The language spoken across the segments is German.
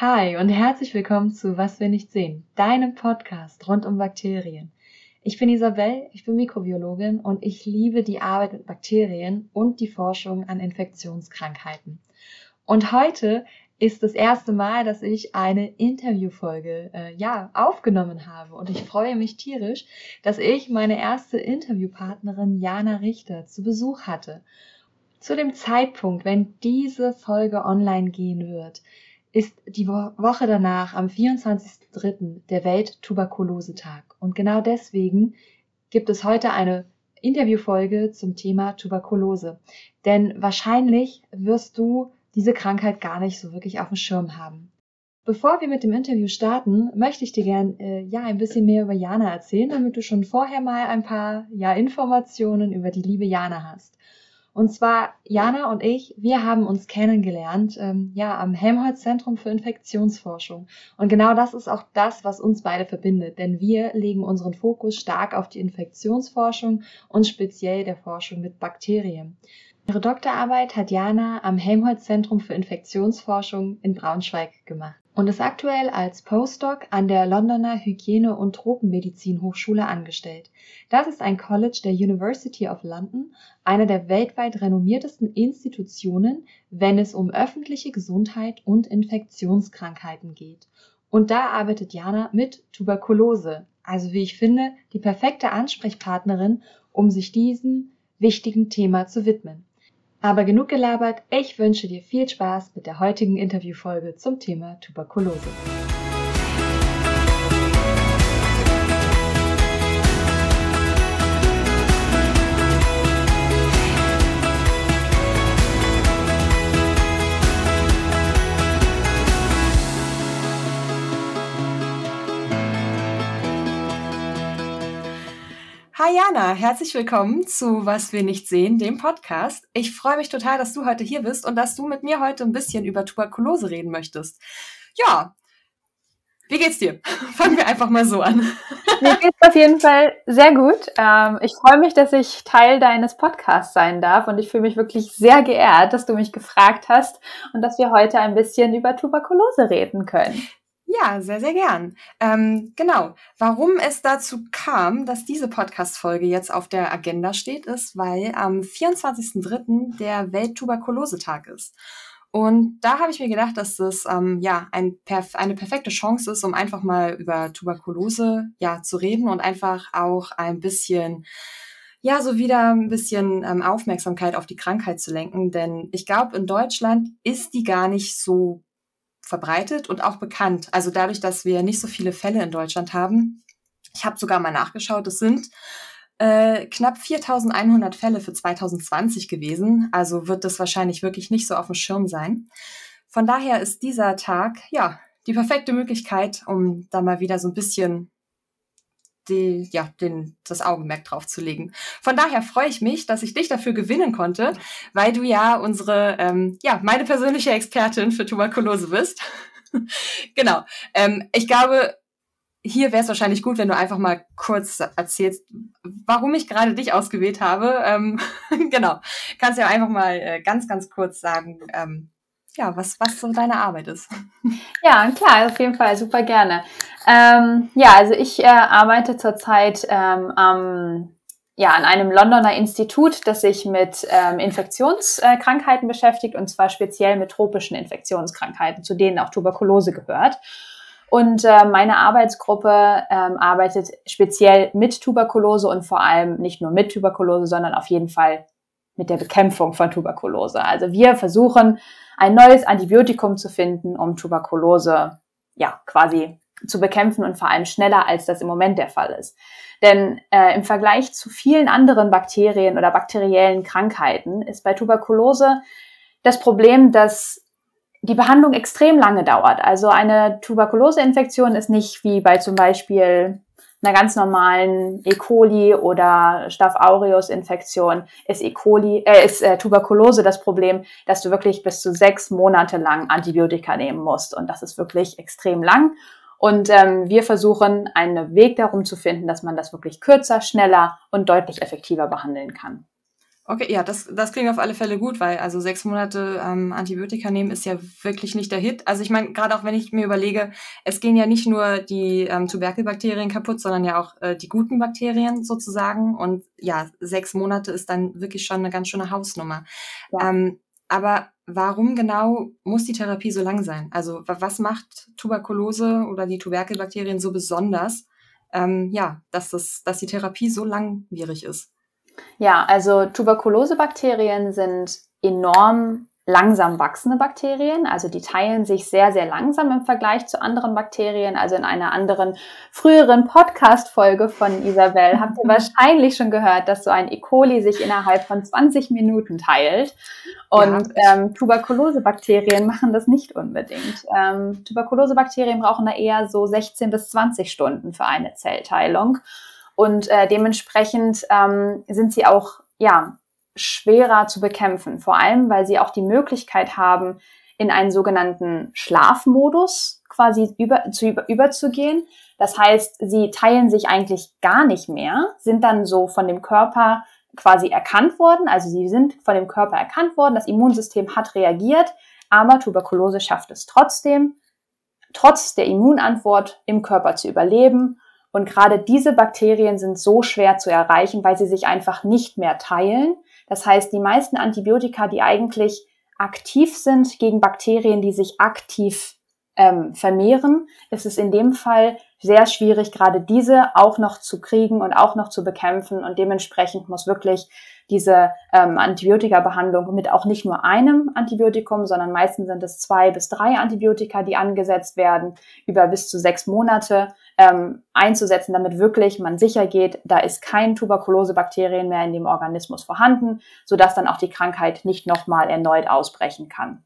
Hi und herzlich willkommen zu Was wir nicht sehen, deinem Podcast rund um Bakterien. Ich bin Isabel, ich bin Mikrobiologin und ich liebe die Arbeit mit Bakterien und die Forschung an Infektionskrankheiten. Und heute ist das erste Mal, dass ich eine Interviewfolge äh, ja aufgenommen habe und ich freue mich tierisch, dass ich meine erste Interviewpartnerin Jana Richter zu Besuch hatte. Zu dem Zeitpunkt, wenn diese Folge online gehen wird, ist die Woche danach am 24.03. der Welt-Tuberkulose-Tag. Und genau deswegen gibt es heute eine Interviewfolge zum Thema Tuberkulose. Denn wahrscheinlich wirst du diese Krankheit gar nicht so wirklich auf dem Schirm haben. Bevor wir mit dem Interview starten, möchte ich dir gern äh, ja ein bisschen mehr über Jana erzählen, damit du schon vorher mal ein paar ja Informationen über die liebe Jana hast. Und zwar Jana und ich, wir haben uns kennengelernt, ähm, ja, am Helmholtz Zentrum für Infektionsforschung. Und genau das ist auch das, was uns beide verbindet, denn wir legen unseren Fokus stark auf die Infektionsforschung und speziell der Forschung mit Bakterien. Ihre Doktorarbeit hat Jana am Helmholtz Zentrum für Infektionsforschung in Braunschweig gemacht und ist aktuell als Postdoc an der Londoner Hygiene- und Tropenmedizin-Hochschule angestellt. Das ist ein College der University of London, einer der weltweit renommiertesten Institutionen, wenn es um öffentliche Gesundheit und Infektionskrankheiten geht. Und da arbeitet Jana mit Tuberkulose, also wie ich finde, die perfekte Ansprechpartnerin, um sich diesem wichtigen Thema zu widmen. Aber genug gelabert, ich wünsche dir viel Spaß mit der heutigen Interviewfolge zum Thema Tuberkulose. Hi Jana, herzlich willkommen zu Was wir nicht sehen, dem Podcast. Ich freue mich total, dass du heute hier bist und dass du mit mir heute ein bisschen über Tuberkulose reden möchtest. Ja, wie geht's dir? Fangen wir einfach mal so an. Mir geht's auf jeden Fall sehr gut. Ähm, ich freue mich, dass ich Teil deines Podcasts sein darf und ich fühle mich wirklich sehr geehrt, dass du mich gefragt hast und dass wir heute ein bisschen über Tuberkulose reden können. Ja, sehr, sehr gern. Ähm, genau. Warum es dazu kam, dass diese Podcast-Folge jetzt auf der Agenda steht, ist, weil am 24.03. der Welttuberkulosetag ist. Und da habe ich mir gedacht, dass das ähm, ja ein, perf eine perfekte Chance ist, um einfach mal über Tuberkulose ja zu reden und einfach auch ein bisschen ja so wieder ein bisschen ähm, Aufmerksamkeit auf die Krankheit zu lenken. Denn ich glaube, in Deutschland ist die gar nicht so verbreitet und auch bekannt. Also dadurch, dass wir nicht so viele Fälle in Deutschland haben. Ich habe sogar mal nachgeschaut, es sind äh, knapp 4100 Fälle für 2020 gewesen. Also wird das wahrscheinlich wirklich nicht so auf dem Schirm sein. Von daher ist dieser Tag, ja, die perfekte Möglichkeit, um da mal wieder so ein bisschen die, ja, den, das Augenmerk drauf zu legen. Von daher freue ich mich, dass ich dich dafür gewinnen konnte, weil du ja unsere, ähm, ja, meine persönliche Expertin für Tuberkulose bist. genau. Ähm, ich glaube, hier wäre es wahrscheinlich gut, wenn du einfach mal kurz erzählst, warum ich gerade dich ausgewählt habe. Ähm, genau. Kannst ja einfach mal äh, ganz, ganz kurz sagen, ähm, ja, was, was so deine Arbeit ist. Ja, klar, auf jeden Fall, super gerne. Ähm, ja, also ich äh, arbeite zurzeit ähm, am ja, an einem Londoner Institut, das sich mit ähm, Infektionskrankheiten beschäftigt und zwar speziell mit tropischen Infektionskrankheiten, zu denen auch Tuberkulose gehört. Und äh, meine Arbeitsgruppe ähm, arbeitet speziell mit Tuberkulose und vor allem nicht nur mit Tuberkulose, sondern auf jeden Fall mit der Bekämpfung von Tuberkulose. Also wir versuchen ein neues Antibiotikum zu finden, um Tuberkulose ja quasi zu bekämpfen und vor allem schneller, als das im Moment der Fall ist. Denn äh, im Vergleich zu vielen anderen Bakterien oder bakteriellen Krankheiten ist bei Tuberkulose das Problem, dass die Behandlung extrem lange dauert. Also eine Tuberkuloseinfektion ist nicht wie bei zum Beispiel einer ganz normalen E. coli oder Staph aureus Infektion ist E. coli, äh, ist äh, Tuberkulose das Problem, dass du wirklich bis zu sechs Monate lang Antibiotika nehmen musst. Und das ist wirklich extrem lang. Und ähm, wir versuchen einen Weg darum zu finden, dass man das wirklich kürzer, schneller und deutlich effektiver behandeln kann. Okay, ja, das, das klingt auf alle Fälle gut, weil also sechs Monate ähm, Antibiotika nehmen ist ja wirklich nicht der Hit. Also ich meine, gerade auch wenn ich mir überlege, es gehen ja nicht nur die ähm, Tuberkelbakterien kaputt, sondern ja auch äh, die guten Bakterien sozusagen. Und ja, sechs Monate ist dann wirklich schon eine ganz schöne Hausnummer. Ja. Ähm, aber warum genau muss die Therapie so lang sein? Also was macht Tuberkulose oder die Tuberkelbakterien so besonders, ähm, ja, dass, das, dass die Therapie so langwierig ist? Ja, also Tuberkulosebakterien sind enorm langsam wachsende Bakterien. Also die teilen sich sehr, sehr langsam im Vergleich zu anderen Bakterien. Also in einer anderen früheren Podcast-Folge von Isabel habt ihr wahrscheinlich schon gehört, dass so ein E. coli sich innerhalb von 20 Minuten teilt. Und ja. ähm, Tuberkulosebakterien machen das nicht unbedingt. Ähm, Tuberkulosebakterien brauchen da eher so 16 bis 20 Stunden für eine Zellteilung. Und äh, dementsprechend ähm, sind sie auch ja schwerer zu bekämpfen, vor allem weil sie auch die Möglichkeit haben, in einen sogenannten Schlafmodus quasi über, zu, über, überzugehen. Das heißt, sie teilen sich eigentlich gar nicht mehr, sind dann so von dem Körper quasi erkannt worden, also sie sind von dem Körper erkannt worden, das Immunsystem hat reagiert, aber Tuberkulose schafft es trotzdem, trotz der Immunantwort im Körper zu überleben und gerade diese Bakterien sind so schwer zu erreichen, weil sie sich einfach nicht mehr teilen. Das heißt, die meisten Antibiotika, die eigentlich aktiv sind gegen Bakterien, die sich aktiv ähm, vermehren, ist es in dem Fall sehr schwierig, gerade diese auch noch zu kriegen und auch noch zu bekämpfen. Und dementsprechend muss wirklich diese ähm, Antibiotika-Behandlung mit auch nicht nur einem Antibiotikum, sondern meistens sind es zwei bis drei Antibiotika, die angesetzt werden, über bis zu sechs Monate ähm, einzusetzen, damit wirklich man sicher geht, da ist kein Tuberkulosebakterien mehr in dem Organismus vorhanden, sodass dann auch die Krankheit nicht nochmal erneut ausbrechen kann.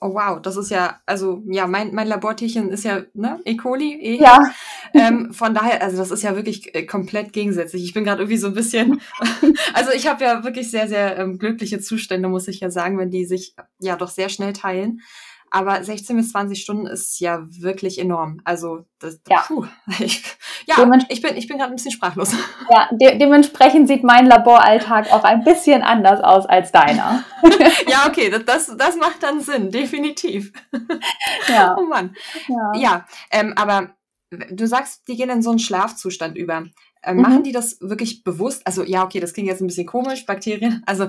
Oh wow, das ist ja, also ja, mein, mein Labortierchen ist ja ne, E. coli. E. Ja. Ähm, von daher, also das ist ja wirklich äh, komplett gegensätzlich. Ich bin gerade irgendwie so ein bisschen, also ich habe ja wirklich sehr, sehr ähm, glückliche Zustände, muss ich ja sagen, wenn die sich ja doch sehr schnell teilen. Aber 16 bis 20 Stunden ist ja wirklich enorm. Also das, ja, puh, ich, ja ich bin, ich bin gerade ein bisschen sprachlos. Ja, de dementsprechend sieht mein Laboralltag auch ein bisschen anders aus als deiner. ja, okay, das, das, das macht dann Sinn, definitiv. Ja. Oh Mann. Ja, ja ähm, aber du sagst, die gehen in so einen Schlafzustand über. Äh, mhm. Machen die das wirklich bewusst? Also ja, okay, das klingt jetzt ein bisschen komisch, Bakterien. Also,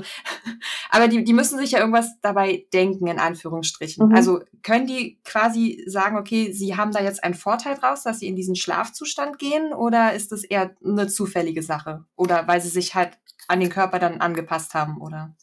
aber die, die müssen sich ja irgendwas dabei denken, in Anführungsstrichen. Mhm. Also können die quasi sagen, okay, sie haben da jetzt einen Vorteil draus, dass sie in diesen Schlafzustand gehen, oder ist das eher eine zufällige Sache? Oder weil sie sich halt an den Körper dann angepasst haben, oder?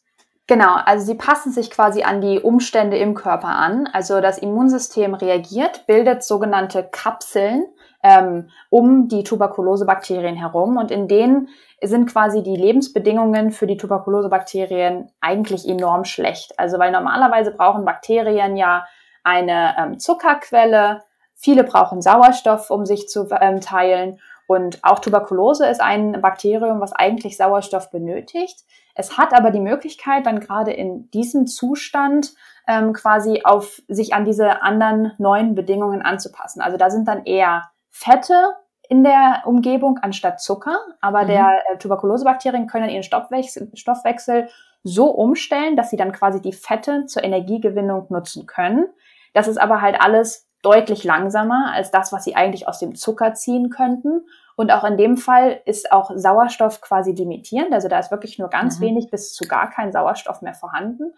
Genau, also sie passen sich quasi an die Umstände im Körper an. Also das Immunsystem reagiert, bildet sogenannte Kapseln ähm, um die Tuberkulosebakterien herum. Und in denen sind quasi die Lebensbedingungen für die Tuberkulosebakterien eigentlich enorm schlecht. Also weil normalerweise brauchen Bakterien ja eine ähm, Zuckerquelle, viele brauchen Sauerstoff, um sich zu ähm, teilen. Und auch Tuberkulose ist ein Bakterium, was eigentlich Sauerstoff benötigt. Es hat aber die Möglichkeit, dann gerade in diesem Zustand ähm, quasi auf sich an diese anderen neuen Bedingungen anzupassen. Also da sind dann eher Fette in der Umgebung anstatt Zucker, aber mhm. der äh, Tuberkulosebakterien können ihren Stoffwechsel, Stoffwechsel so umstellen, dass sie dann quasi die Fette zur Energiegewinnung nutzen können. Das ist aber halt alles deutlich langsamer als das, was sie eigentlich aus dem Zucker ziehen könnten. Und auch in dem Fall ist auch Sauerstoff quasi limitierend. Also da ist wirklich nur ganz mhm. wenig bis zu gar kein Sauerstoff mehr vorhanden.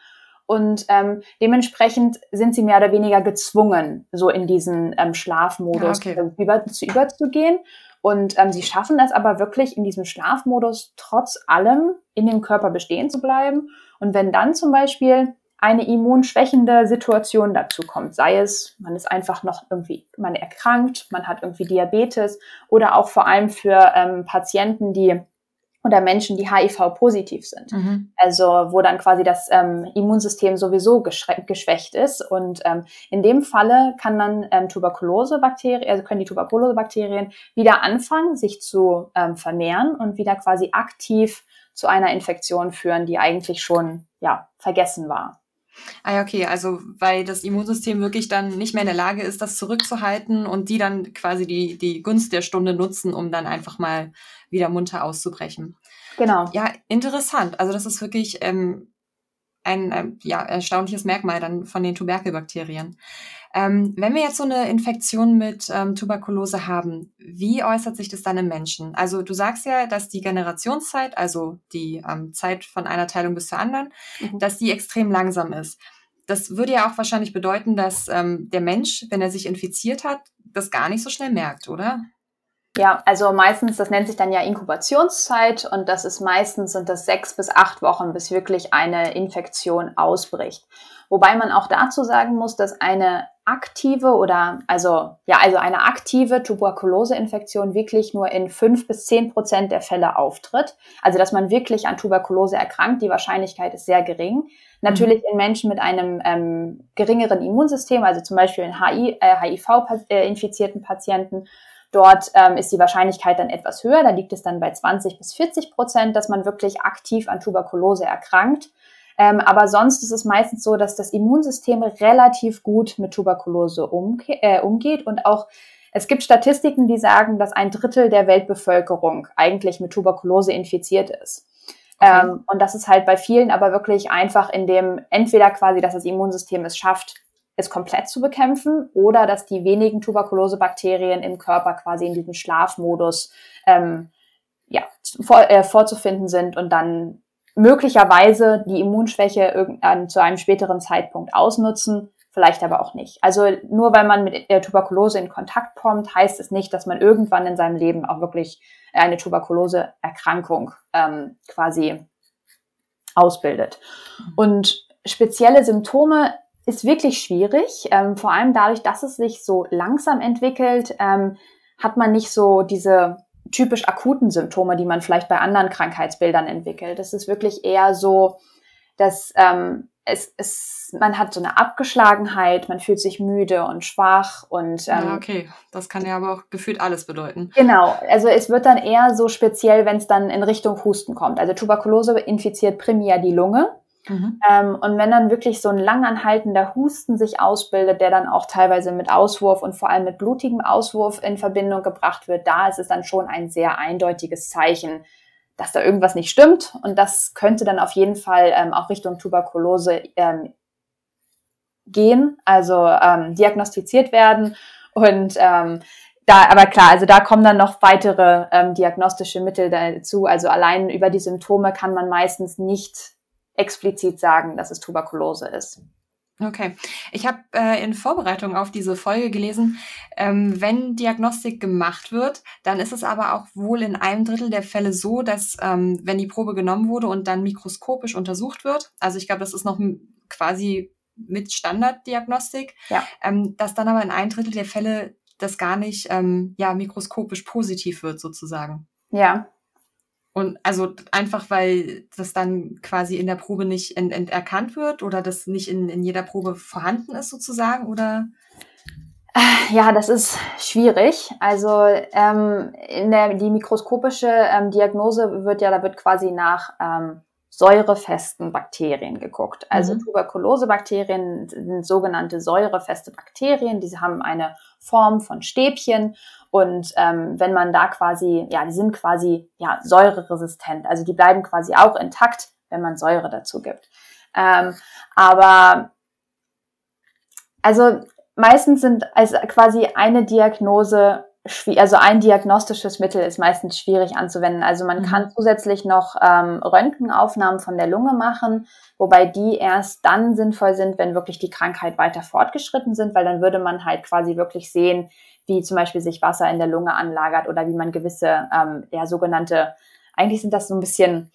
Und ähm, dementsprechend sind sie mehr oder weniger gezwungen, so in diesen ähm, Schlafmodus ja, okay. über, zu überzugehen. Und ähm, sie schaffen es aber wirklich in diesem Schlafmodus trotz allem in dem Körper bestehen zu bleiben. Und wenn dann zum Beispiel eine immunschwächende Situation dazu kommt, sei es, man ist einfach noch irgendwie, man erkrankt, man hat irgendwie Diabetes oder auch vor allem für ähm, Patienten, die oder Menschen, die HIV-positiv sind. Mhm. Also wo dann quasi das ähm, Immunsystem sowieso geschwächt ist. Und ähm, in dem Falle kann dann ähm, Tuberkulosebakterien, also können die Tuberkulosebakterien wieder anfangen, sich zu ähm, vermehren und wieder quasi aktiv zu einer Infektion führen, die eigentlich schon ja vergessen war. Ah ja, okay, also weil das Immunsystem wirklich dann nicht mehr in der Lage ist, das zurückzuhalten und die dann quasi die, die Gunst der Stunde nutzen, um dann einfach mal wieder munter auszubrechen. Genau. Ja, interessant. Also das ist wirklich ähm, ein, ein ja, erstaunliches Merkmal dann von den Tuberkelbakterien. Ähm, wenn wir jetzt so eine Infektion mit ähm, Tuberkulose haben, wie äußert sich das dann im Menschen? Also du sagst ja, dass die Generationszeit, also die ähm, Zeit von einer Teilung bis zur anderen, mhm. dass die extrem langsam ist. Das würde ja auch wahrscheinlich bedeuten, dass ähm, der Mensch, wenn er sich infiziert hat, das gar nicht so schnell merkt, oder? Ja, also meistens, das nennt sich dann ja Inkubationszeit und das ist meistens sind das sechs bis acht Wochen, bis wirklich eine Infektion ausbricht. Wobei man auch dazu sagen muss, dass eine aktive oder also ja also eine aktive Tuberkuloseinfektion wirklich nur in fünf bis zehn Prozent der Fälle auftritt. Also dass man wirklich an Tuberkulose erkrankt, die Wahrscheinlichkeit ist sehr gering. Natürlich in Menschen mit einem ähm, geringeren Immunsystem, also zum Beispiel in HI, äh, HIV-infizierten Patienten Dort ähm, ist die Wahrscheinlichkeit dann etwas höher. Da liegt es dann bei 20 bis 40 Prozent, dass man wirklich aktiv an Tuberkulose erkrankt. Ähm, aber sonst ist es meistens so, dass das Immunsystem relativ gut mit Tuberkulose umge äh, umgeht und auch es gibt Statistiken, die sagen, dass ein Drittel der Weltbevölkerung eigentlich mit Tuberkulose infiziert ist. Okay. Ähm, und das ist halt bei vielen aber wirklich einfach in dem, entweder quasi, dass das Immunsystem es schafft, es komplett zu bekämpfen oder dass die wenigen Tuberkulosebakterien im Körper quasi in diesem Schlafmodus ähm, ja, vor, äh, vorzufinden sind und dann möglicherweise die Immunschwäche äh, zu einem späteren Zeitpunkt ausnutzen, vielleicht aber auch nicht. Also nur weil man mit der Tuberkulose in Kontakt kommt, heißt es nicht, dass man irgendwann in seinem Leben auch wirklich eine Tuberkuloseerkrankung ähm, quasi ausbildet. Und spezielle Symptome ist wirklich schwierig. Ähm, vor allem dadurch, dass es sich so langsam entwickelt, ähm, hat man nicht so diese typisch akuten Symptome, die man vielleicht bei anderen Krankheitsbildern entwickelt. Es ist wirklich eher so, dass ähm, es, es, man hat so eine Abgeschlagenheit, man fühlt sich müde und schwach und ähm, ja, okay, das kann ja aber auch gefühlt alles bedeuten. Genau, also es wird dann eher so speziell, wenn es dann in Richtung Husten kommt. Also Tuberkulose infiziert primär die Lunge Mhm. Ähm, und wenn dann wirklich so ein langanhaltender Husten sich ausbildet, der dann auch teilweise mit Auswurf und vor allem mit blutigem Auswurf in Verbindung gebracht wird, da ist es dann schon ein sehr eindeutiges Zeichen, dass da irgendwas nicht stimmt. Und das könnte dann auf jeden Fall ähm, auch Richtung Tuberkulose ähm, gehen, also ähm, diagnostiziert werden. Und ähm, da, aber klar, also da kommen dann noch weitere ähm, diagnostische Mittel dazu. Also allein über die Symptome kann man meistens nicht explizit sagen, dass es Tuberkulose ist. Okay. Ich habe äh, in Vorbereitung auf diese Folge gelesen, ähm, wenn Diagnostik gemacht wird, dann ist es aber auch wohl in einem Drittel der Fälle so, dass ähm, wenn die Probe genommen wurde und dann mikroskopisch untersucht wird, also ich glaube, das ist noch quasi mit Standarddiagnostik, ja. ähm, dass dann aber in einem Drittel der Fälle das gar nicht ähm, ja mikroskopisch positiv wird sozusagen. Ja, und also einfach, weil das dann quasi in der Probe nicht ent, ent erkannt wird oder das nicht in, in jeder Probe vorhanden ist sozusagen oder? Ja, das ist schwierig. Also ähm, in der die mikroskopische ähm, Diagnose wird ja, da wird quasi nach ähm, säurefesten Bakterien geguckt. Also mhm. Tuberkulosebakterien sind sogenannte säurefeste Bakterien. Diese haben eine Form von Stäbchen und ähm, wenn man da quasi, ja, die sind quasi ja säureresistent, also die bleiben quasi auch intakt, wenn man Säure dazu gibt. Ähm, aber also meistens sind also quasi eine Diagnose also ein diagnostisches Mittel ist meistens schwierig anzuwenden. Also man mhm. kann zusätzlich noch ähm, Röntgenaufnahmen von der Lunge machen, wobei die erst dann sinnvoll sind, wenn wirklich die Krankheit weiter fortgeschritten sind, weil dann würde man halt quasi wirklich sehen, wie zum Beispiel sich Wasser in der Lunge anlagert oder wie man gewisse, ähm, ja, sogenannte, eigentlich sind das so ein bisschen,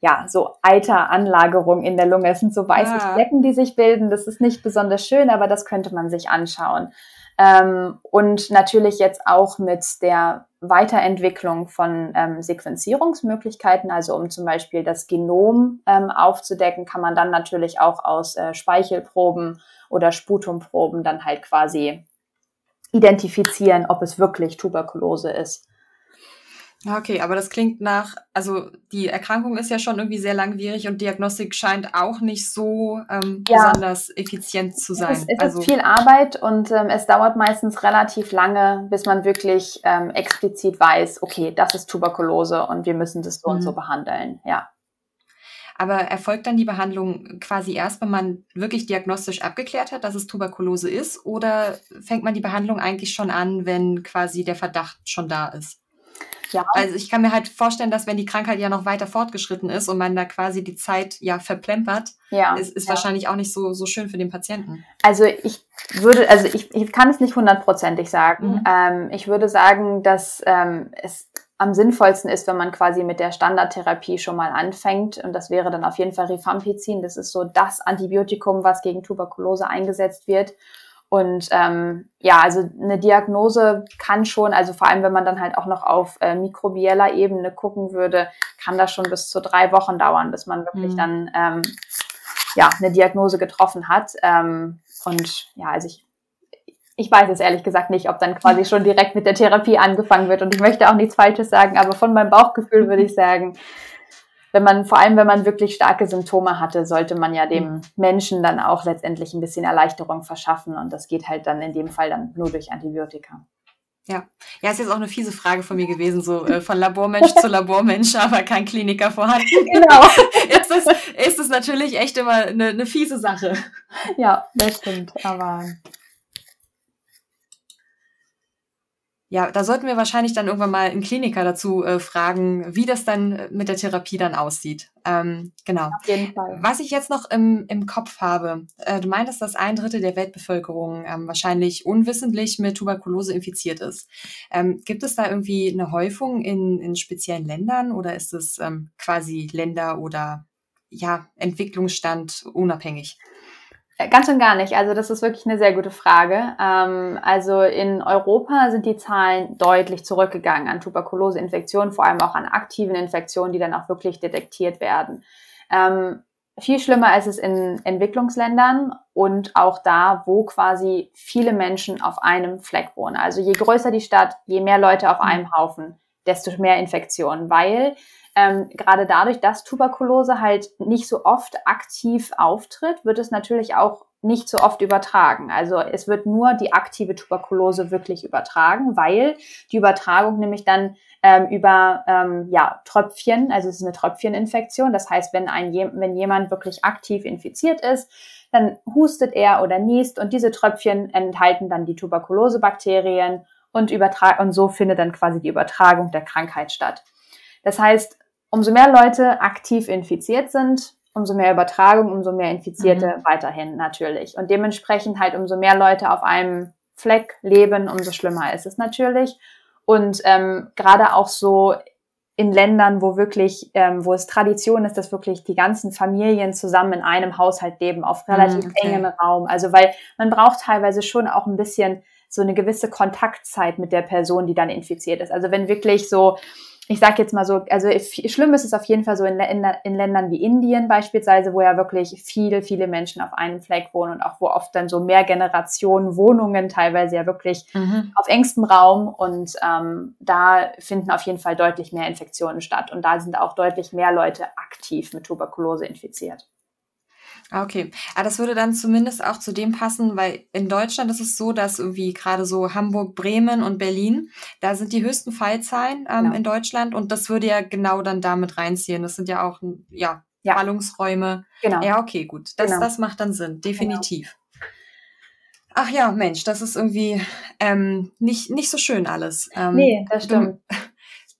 ja, so Eiteranlagerungen in der Lunge. Es sind so weiße ja. Flecken, die sich bilden. Das ist nicht besonders schön, aber das könnte man sich anschauen. Ähm, und natürlich jetzt auch mit der Weiterentwicklung von ähm, Sequenzierungsmöglichkeiten, also um zum Beispiel das Genom ähm, aufzudecken, kann man dann natürlich auch aus äh, Speichelproben oder Sputumproben dann halt quasi identifizieren, ob es wirklich Tuberkulose ist. Okay, aber das klingt nach, also die Erkrankung ist ja schon irgendwie sehr langwierig und Diagnostik scheint auch nicht so ähm, ja. besonders effizient zu sein. Es, es also, ist viel Arbeit und ähm, es dauert meistens relativ lange, bis man wirklich ähm, explizit weiß, okay, das ist Tuberkulose und wir müssen das so mhm. und so mhm. behandeln. Ja. Aber erfolgt dann die Behandlung quasi erst, wenn man wirklich diagnostisch abgeklärt hat, dass es Tuberkulose ist? Oder fängt man die Behandlung eigentlich schon an, wenn quasi der Verdacht schon da ist? Ja. Also ich kann mir halt vorstellen, dass wenn die Krankheit ja noch weiter fortgeschritten ist und man da quasi die Zeit ja verplempert, ja. ist, ist ja. wahrscheinlich auch nicht so, so schön für den Patienten. Also ich würde, also ich, ich kann es nicht hundertprozentig sagen. Mhm. Ähm, ich würde sagen, dass ähm, es am sinnvollsten ist, wenn man quasi mit der Standardtherapie schon mal anfängt. Und das wäre dann auf jeden Fall Rifampicin. Das ist so das Antibiotikum, was gegen Tuberkulose eingesetzt wird. Und ähm, ja, also eine Diagnose kann schon, also vor allem wenn man dann halt auch noch auf äh, mikrobieller Ebene gucken würde, kann das schon bis zu drei Wochen dauern, bis man wirklich mhm. dann ähm, ja eine Diagnose getroffen hat. Ähm, und ja, also ich ich weiß es ehrlich gesagt nicht, ob dann quasi schon direkt mit der Therapie angefangen wird. Und ich möchte auch nichts Falsches sagen, aber von meinem Bauchgefühl würde ich sagen, wenn man, vor allem wenn man wirklich starke Symptome hatte, sollte man ja dem mhm. Menschen dann auch letztendlich ein bisschen Erleichterung verschaffen. Und das geht halt dann in dem Fall dann nur durch Antibiotika. Ja, ja, ist jetzt auch eine fiese Frage von mir gewesen, so äh, von Labormensch zu Labormensch, aber kein Kliniker vorhanden. Genau. jetzt ist, ist es natürlich echt immer eine, eine fiese Sache. Ja, das stimmt. Aber ja, da sollten wir wahrscheinlich dann irgendwann mal einen Kliniker dazu äh, fragen, wie das dann äh, mit der Therapie dann aussieht. Ähm, genau. Auf jeden Fall. Was ich jetzt noch im, im Kopf habe, äh, du meintest, dass ein Drittel der Weltbevölkerung ähm, wahrscheinlich unwissentlich mit Tuberkulose infiziert ist. Ähm, gibt es da irgendwie eine Häufung in, in speziellen Ländern oder ist es ähm, quasi Länder oder ja, Entwicklungsstand unabhängig? Äh, ganz und gar nicht. Also das ist wirklich eine sehr gute Frage. Ähm, also in Europa sind die Zahlen deutlich zurückgegangen an Tuberkuloseinfektionen, vor allem auch an aktiven Infektionen, die dann auch wirklich detektiert werden. Ähm, viel schlimmer ist es in Entwicklungsländern und auch da, wo quasi viele Menschen auf einem Fleck wohnen. Also je größer die Stadt, je mehr Leute auf mhm. einem Haufen, desto mehr Infektionen, weil ähm, gerade dadurch, dass Tuberkulose halt nicht so oft aktiv auftritt, wird es natürlich auch nicht so oft übertragen. Also es wird nur die aktive Tuberkulose wirklich übertragen, weil die Übertragung nämlich dann ähm, über ähm, ja, Tröpfchen, also es ist eine Tröpfcheninfektion. Das heißt, wenn, ein, wenn jemand wirklich aktiv infiziert ist, dann hustet er oder niest und diese Tröpfchen enthalten dann die Tuberkulosebakterien und, übertragen und so findet dann quasi die Übertragung der Krankheit statt. Das heißt, umso mehr Leute aktiv infiziert sind, umso mehr Übertragung, umso mehr Infizierte mhm. weiterhin natürlich. Und dementsprechend halt umso mehr Leute auf einem Fleck leben, umso schlimmer ist es natürlich. Und ähm, gerade auch so in Ländern, wo wirklich, ähm, wo es Tradition ist, dass wirklich die ganzen Familien zusammen in einem Haushalt leben, auf relativ mhm, okay. engem Raum. Also weil man braucht teilweise schon auch ein bisschen so eine gewisse Kontaktzeit mit der Person, die dann infiziert ist. Also wenn wirklich so ich sage jetzt mal so, also schlimm ist es auf jeden Fall so in, in, in, Ländern wie Indien beispielsweise, wo ja wirklich viele, viele Menschen auf einem Fleck wohnen und auch wo oft dann so mehr Generationen Wohnungen teilweise ja wirklich mhm. auf engstem Raum und ähm, da finden auf jeden Fall deutlich mehr Infektionen statt und da sind auch deutlich mehr Leute aktiv mit Tuberkulose infiziert. Ah, okay. Aber das würde dann zumindest auch zu dem passen, weil in Deutschland ist es so, dass irgendwie gerade so Hamburg, Bremen und Berlin, da sind die höchsten Fallzahlen ähm, genau. in Deutschland und das würde ja genau dann damit reinziehen. Das sind ja auch, ja, ja. Ballungsräume. Genau. Ja, okay, gut. Das, genau. das macht dann Sinn, definitiv. Genau. Ach ja, Mensch, das ist irgendwie ähm, nicht, nicht so schön alles. Ähm, nee, das stimmt.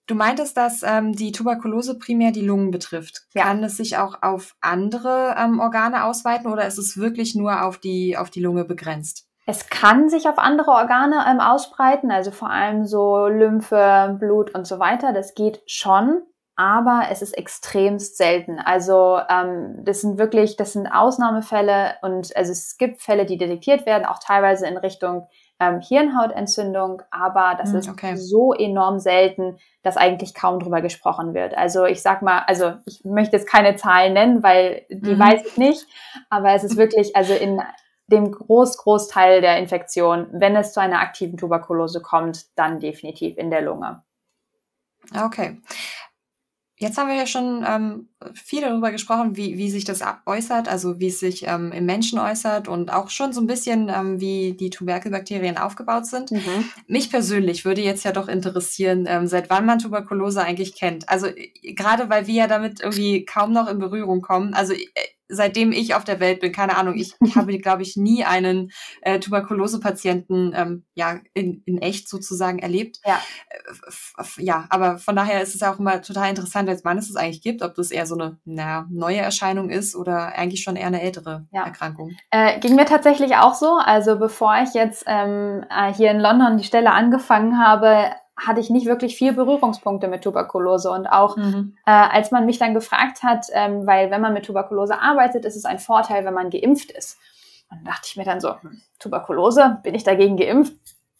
Du, meintest, dass ähm, die Tuberkulose primär die Lungen betrifft. Ja. Kann es sich auch auf andere ähm, Organe ausweiten oder ist es wirklich nur auf die, auf die Lunge begrenzt? Es kann sich auf andere Organe ähm, ausbreiten, also vor allem so Lymphe, Blut und so weiter. Das geht schon, aber es ist extremst selten. Also ähm, das sind wirklich, das sind Ausnahmefälle und also es gibt Fälle, die detektiert werden, auch teilweise in Richtung ähm, Hirnhautentzündung, aber das hm, ist okay. so enorm selten, dass eigentlich kaum drüber gesprochen wird. Also ich sag mal, also ich möchte jetzt keine Zahlen nennen, weil die mhm. weiß ich nicht, aber es ist wirklich, also in dem Groß, Großteil der Infektion, wenn es zu einer aktiven Tuberkulose kommt, dann definitiv in der Lunge. Okay. Jetzt haben wir ja schon ähm, viel darüber gesprochen, wie, wie sich das äußert, also wie es sich ähm, im Menschen äußert und auch schon so ein bisschen, ähm, wie die Tuberkelbakterien aufgebaut sind. Mhm. Mich persönlich würde jetzt ja doch interessieren, ähm, seit wann man Tuberkulose eigentlich kennt. Also äh, gerade weil wir ja damit irgendwie kaum noch in Berührung kommen. Also äh, seitdem ich auf der Welt bin, keine Ahnung, ich habe, glaube ich, nie einen äh, Tuberkulose-Patienten ähm, ja, in, in echt sozusagen erlebt. Ja. Äh, ja, aber von daher ist es auch immer total interessant, als wann es es eigentlich gibt, ob das eher so eine na, neue Erscheinung ist oder eigentlich schon eher eine ältere ja. Erkrankung. Äh, ging mir tatsächlich auch so. Also bevor ich jetzt ähm, äh, hier in London die Stelle angefangen habe, hatte ich nicht wirklich viel Berührungspunkte mit Tuberkulose. Und auch mhm. äh, als man mich dann gefragt hat, ähm, weil wenn man mit Tuberkulose arbeitet, ist es ein Vorteil, wenn man geimpft ist. Und dachte ich mir dann so, hm, Tuberkulose, bin ich dagegen geimpft?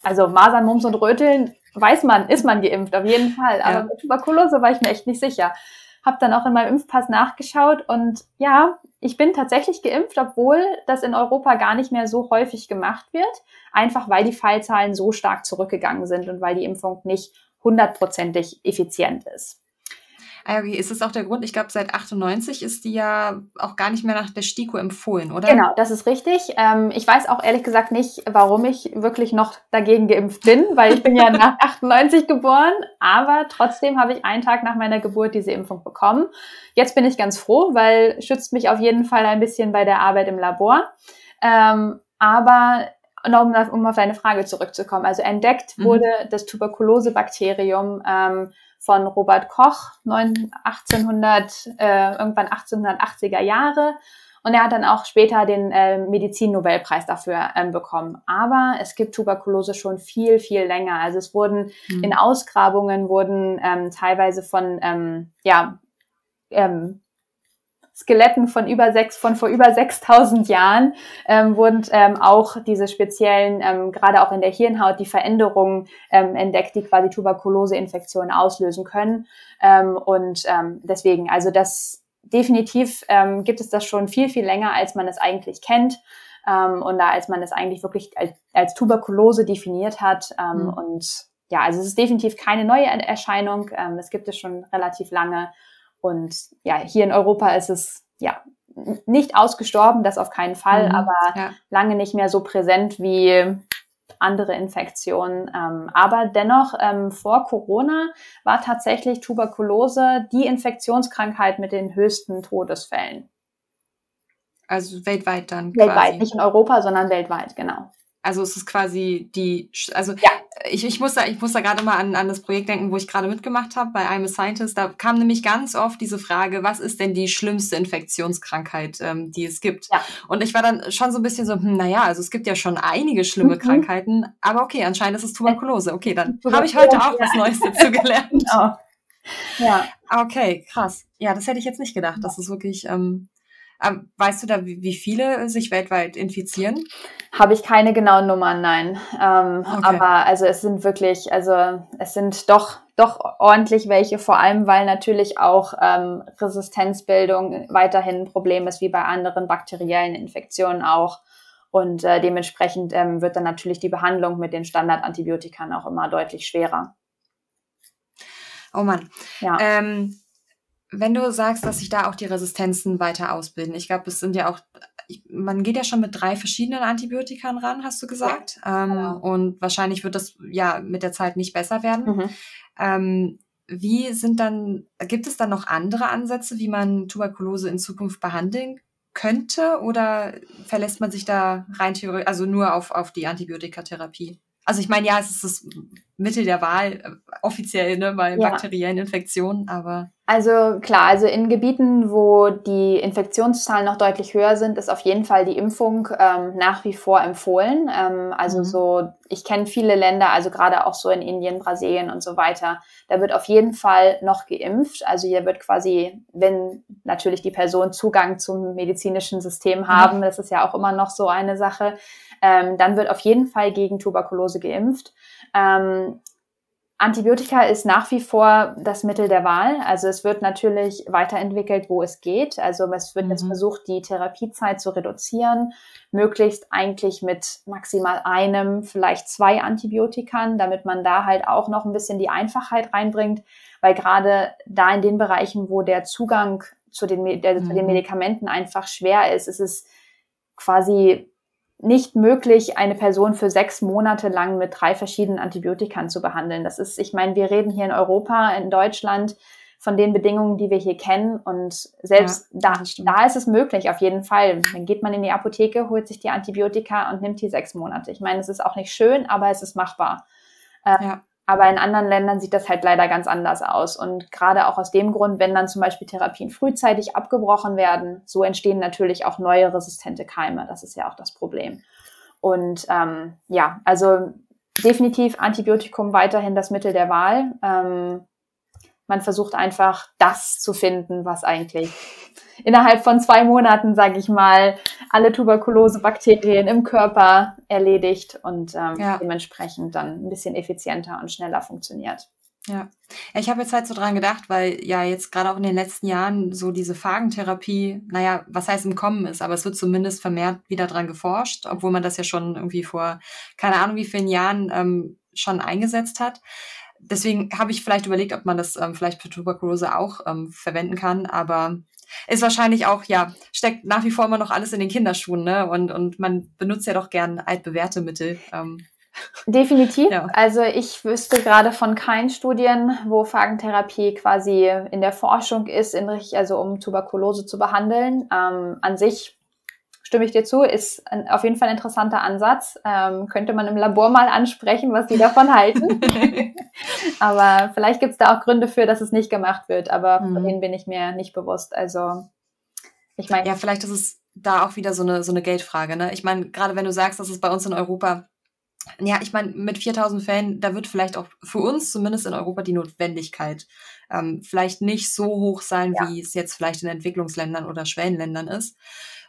Also Masern, Mumps und Röteln, weiß man, ist man geimpft, auf jeden Fall. Aber ja. mit Tuberkulose war ich mir echt nicht sicher. Hab dann auch in meinem Impfpass nachgeschaut und ja, ich bin tatsächlich geimpft, obwohl das in Europa gar nicht mehr so häufig gemacht wird, einfach weil die Fallzahlen so stark zurückgegangen sind und weil die Impfung nicht hundertprozentig effizient ist. Ah, okay, ist das auch der Grund? Ich glaube, seit 98 ist die ja auch gar nicht mehr nach der STIKO empfohlen, oder? Genau, das ist richtig. Ähm, ich weiß auch ehrlich gesagt nicht, warum ich wirklich noch dagegen geimpft bin, weil ich bin ja nach 98 geboren, aber trotzdem habe ich einen Tag nach meiner Geburt diese Impfung bekommen. Jetzt bin ich ganz froh, weil schützt mich auf jeden Fall ein bisschen bei der Arbeit im Labor. Ähm, aber um, um auf deine Frage zurückzukommen, also entdeckt mhm. wurde das Tuberkulosebakterium ähm, von Robert Koch 1800, äh, irgendwann 1880er Jahre. Und er hat dann auch später den äh, Medizin-Nobelpreis dafür ähm, bekommen. Aber es gibt Tuberkulose schon viel, viel länger. Also es wurden mhm. in Ausgrabungen wurden ähm, teilweise von ähm, ja, ähm, Skeletten von über sechs, von vor über 6000 Jahren ähm, wurden ähm, auch diese speziellen, ähm, gerade auch in der Hirnhaut, die Veränderungen ähm, entdeckt, die quasi Tuberkuloseinfektionen auslösen können. Ähm, und ähm, deswegen, also das definitiv ähm, gibt es das schon viel, viel länger, als man es eigentlich kennt. Ähm, und da als man es eigentlich wirklich als, als Tuberkulose definiert hat. Ähm, mhm. Und ja, also es ist definitiv keine neue Erscheinung. Ähm, es gibt es schon relativ lange. Und ja, hier in Europa ist es ja nicht ausgestorben, das auf keinen Fall, mhm, aber ja. lange nicht mehr so präsent wie andere Infektionen. Ähm, aber dennoch, ähm, vor Corona war tatsächlich Tuberkulose die Infektionskrankheit mit den höchsten Todesfällen. Also weltweit dann. Weltweit, quasi. nicht in Europa, sondern weltweit, genau. Also es ist quasi die, also ja. Ich, ich muss da, ich muss da gerade mal an, an das Projekt denken, wo ich gerade mitgemacht habe bei I'm a Scientist. Da kam nämlich ganz oft diese Frage, was ist denn die schlimmste Infektionskrankheit, ähm, die es gibt? Ja. Und ich war dann schon so ein bisschen so, hm, naja, also es gibt ja schon einige schlimme mhm. Krankheiten, aber okay, anscheinend ist es Tuberkulose. Okay, dann habe ich heute auch ja. was Neues dazu gelernt. genau. Ja. Okay, krass. Ja, das hätte ich jetzt nicht gedacht, dass es wirklich ähm, ähm, weißt du da, wie viele sich weltweit infizieren? Habe ich keine genauen Nummern, nein. Ähm, okay. Aber also es sind wirklich, also es sind doch doch ordentlich welche, vor allem weil natürlich auch ähm, Resistenzbildung weiterhin ein Problem ist, wie bei anderen bakteriellen Infektionen auch. Und äh, dementsprechend ähm, wird dann natürlich die Behandlung mit den Standardantibiotika auch immer deutlich schwerer. Oh Mann. Ja. Ähm, wenn du sagst, dass sich da auch die Resistenzen weiter ausbilden, ich glaube, es sind ja auch, man geht ja schon mit drei verschiedenen Antibiotika ran, hast du gesagt. Ja, ähm, genau. Und wahrscheinlich wird das ja mit der Zeit nicht besser werden. Mhm. Ähm, wie sind dann, gibt es dann noch andere Ansätze, wie man Tuberkulose in Zukunft behandeln könnte? Oder verlässt man sich da rein theoretisch, also nur auf, auf die Antibiotikatherapie? Also ich meine, ja, es ist das Mittel der Wahl, äh, offiziell, ne, bei ja. bakteriellen Infektionen, aber. Also klar, also in Gebieten, wo die Infektionszahlen noch deutlich höher sind, ist auf jeden Fall die Impfung ähm, nach wie vor empfohlen. Ähm, also mhm. so, ich kenne viele Länder, also gerade auch so in Indien, Brasilien und so weiter, da wird auf jeden Fall noch geimpft. Also hier wird quasi, wenn natürlich die Person Zugang zum medizinischen System haben, mhm. das ist ja auch immer noch so eine Sache, ähm, dann wird auf jeden Fall gegen Tuberkulose geimpft. Ähm, Antibiotika ist nach wie vor das Mittel der Wahl. Also es wird natürlich weiterentwickelt, wo es geht. Also es wird mhm. jetzt versucht, die Therapiezeit zu reduzieren, möglichst eigentlich mit maximal einem, vielleicht zwei Antibiotikern, damit man da halt auch noch ein bisschen die Einfachheit reinbringt, weil gerade da in den Bereichen, wo der Zugang zu den, der, mhm. zu den mhm. Medikamenten einfach schwer ist, ist es quasi nicht möglich, eine Person für sechs Monate lang mit drei verschiedenen Antibiotikern zu behandeln. Das ist, ich meine, wir reden hier in Europa, in Deutschland von den Bedingungen, die wir hier kennen. Und selbst ja, da, da ist es möglich, auf jeden Fall. Dann geht man in die Apotheke, holt sich die Antibiotika und nimmt die sechs Monate. Ich meine, es ist auch nicht schön, aber es ist machbar. Äh, ja. Aber in anderen Ländern sieht das halt leider ganz anders aus. Und gerade auch aus dem Grund, wenn dann zum Beispiel Therapien frühzeitig abgebrochen werden, so entstehen natürlich auch neue resistente Keime. Das ist ja auch das Problem. Und ähm, ja, also definitiv Antibiotikum weiterhin das Mittel der Wahl. Ähm, man versucht einfach das zu finden, was eigentlich innerhalb von zwei Monaten, sage ich mal, alle Tuberkulose-Bakterien im Körper erledigt und ähm, ja. dementsprechend dann ein bisschen effizienter und schneller funktioniert. Ja, ich habe jetzt halt so dran gedacht, weil ja jetzt gerade auch in den letzten Jahren so diese Phagentherapie, naja, was heißt im Kommen ist, aber es wird zumindest vermehrt wieder dran geforscht, obwohl man das ja schon irgendwie vor keine Ahnung wie vielen Jahren ähm, schon eingesetzt hat deswegen habe ich vielleicht überlegt, ob man das ähm, vielleicht für Tuberkulose auch ähm, verwenden kann, aber ist wahrscheinlich auch, ja, steckt nach wie vor immer noch alles in den Kinderschuhen, ne? Und, und man benutzt ja doch gern altbewährte Mittel. Ähm. Definitiv. Ja. Also ich wüsste gerade von keinen Studien, wo Phagentherapie quasi in der Forschung ist, in, also um Tuberkulose zu behandeln. Ähm, an sich stimme ich dir zu, ist ein, auf jeden Fall ein interessanter Ansatz. Ähm, könnte man im Labor mal ansprechen, was die davon halten. aber vielleicht gibt es da auch Gründe für, dass es nicht gemacht wird, aber mhm. von denen bin ich mir nicht bewusst. Also ich meine. Ja, vielleicht ist es da auch wieder so eine, so eine Geldfrage. Ne? Ich meine, gerade wenn du sagst, dass es bei uns in Europa ja, ich meine, mit 4000 Fällen, da wird vielleicht auch für uns zumindest in Europa die Notwendigkeit ähm, vielleicht nicht so hoch sein, ja. wie es jetzt vielleicht in Entwicklungsländern oder Schwellenländern ist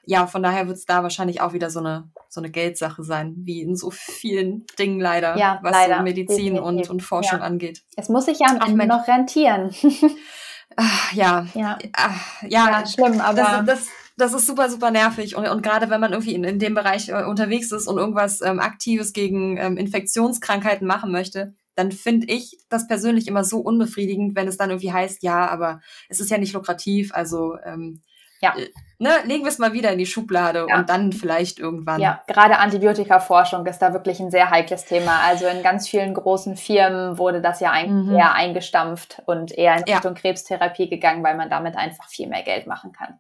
ja, von daher wird es da wahrscheinlich auch wieder so eine, so eine Geldsache sein, wie in so vielen Dingen leider, ja, was leider, so Medizin und, und Forschung ja. angeht. Es muss sich ja am Ende noch rentieren. Ach, ja. Ja. Ach, ja, ja, schlimm, aber. Das, das, das ist super, super nervig. Und, und gerade wenn man irgendwie in, in dem Bereich äh, unterwegs ist und irgendwas ähm, Aktives gegen ähm, Infektionskrankheiten machen möchte, dann finde ich das persönlich immer so unbefriedigend, wenn es dann irgendwie heißt, ja, aber es ist ja nicht lukrativ, also ähm, ja. Äh, ne, legen wir es mal wieder in die Schublade ja. und dann vielleicht irgendwann. Ja, gerade Antibiotikaforschung ist da wirklich ein sehr heikles Thema. Also in ganz vielen großen Firmen wurde das ja eigentlich mhm. eher eingestampft und eher in Richtung ja. Krebstherapie gegangen, weil man damit einfach viel mehr Geld machen kann.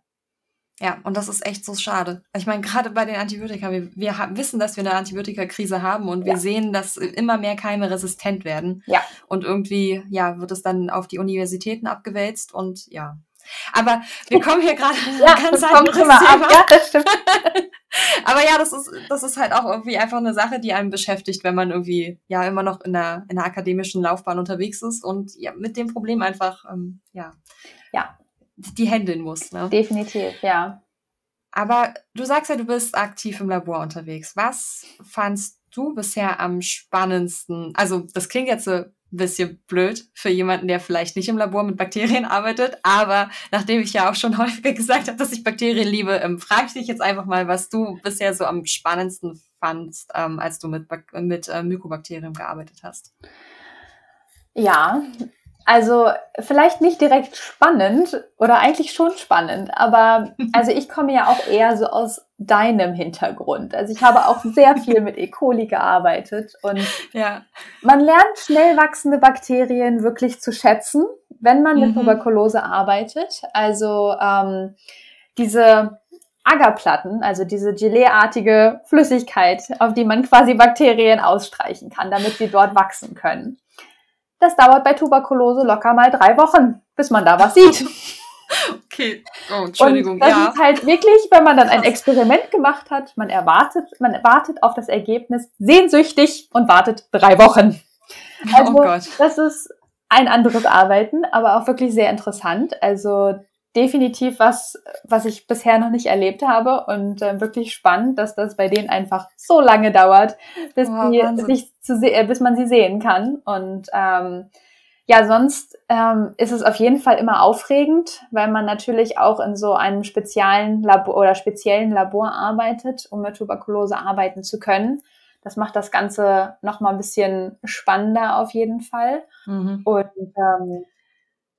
Ja, und das ist echt so schade. Ich meine, gerade bei den Antibiotika, wir, wir haben, wissen, dass wir eine Antibiotikakrise haben und wir ja. sehen, dass immer mehr Keime resistent werden. Ja. Und irgendwie, ja, wird es dann auf die Universitäten abgewälzt und ja, aber wir kommen hier gerade ja, ganz anderes Thema. Ab. Ja, das stimmt. Aber ja, das ist, das ist halt auch irgendwie einfach eine Sache, die einen beschäftigt, wenn man irgendwie ja immer noch in der, in der akademischen Laufbahn unterwegs ist und ja, mit dem Problem einfach ähm, ja, ja. die handeln muss. Ne? Definitiv, ja. Aber du sagst ja, du bist aktiv im Labor unterwegs. Was fandst du bisher am spannendsten? Also, das klingt jetzt so bisschen blöd für jemanden, der vielleicht nicht im Labor mit Bakterien arbeitet. Aber nachdem ich ja auch schon häufiger gesagt habe, dass ich Bakterien liebe, ähm, frage ich dich jetzt einfach mal, was du bisher so am spannendsten fandst, ähm, als du mit, mit äh, Mykobakterien gearbeitet hast. Ja, also vielleicht nicht direkt spannend oder eigentlich schon spannend, aber also ich komme ja auch eher so aus deinem Hintergrund. Also ich habe auch sehr viel mit E. coli gearbeitet und ja. man lernt schnell wachsende Bakterien wirklich zu schätzen, wenn man mit mhm. Tuberkulose arbeitet. Also ähm, diese Agerplatten, also diese Gelee-artige Flüssigkeit, auf die man quasi Bakterien ausstreichen kann, damit sie dort wachsen können. Das dauert bei Tuberkulose locker mal drei Wochen, bis man da was sieht. Okay, oh, Entschuldigung. Und das ja. ist halt wirklich, wenn man dann ein Experiment gemacht hat, man erwartet, man wartet auf das Ergebnis sehnsüchtig und wartet drei Wochen. Oh also, oh Gott. das ist ein anderes Arbeiten, aber auch wirklich sehr interessant. Also definitiv was, was ich bisher noch nicht erlebt habe und äh, wirklich spannend, dass das bei denen einfach so lange dauert, bis, oh, die, sich zu äh, bis man sie sehen kann. Und ähm, ja, sonst ähm, ist es auf jeden Fall immer aufregend, weil man natürlich auch in so einem speziellen Labor oder speziellen Labor arbeitet, um mit Tuberkulose arbeiten zu können. Das macht das Ganze noch mal ein bisschen spannender auf jeden Fall. Mhm. Und ähm,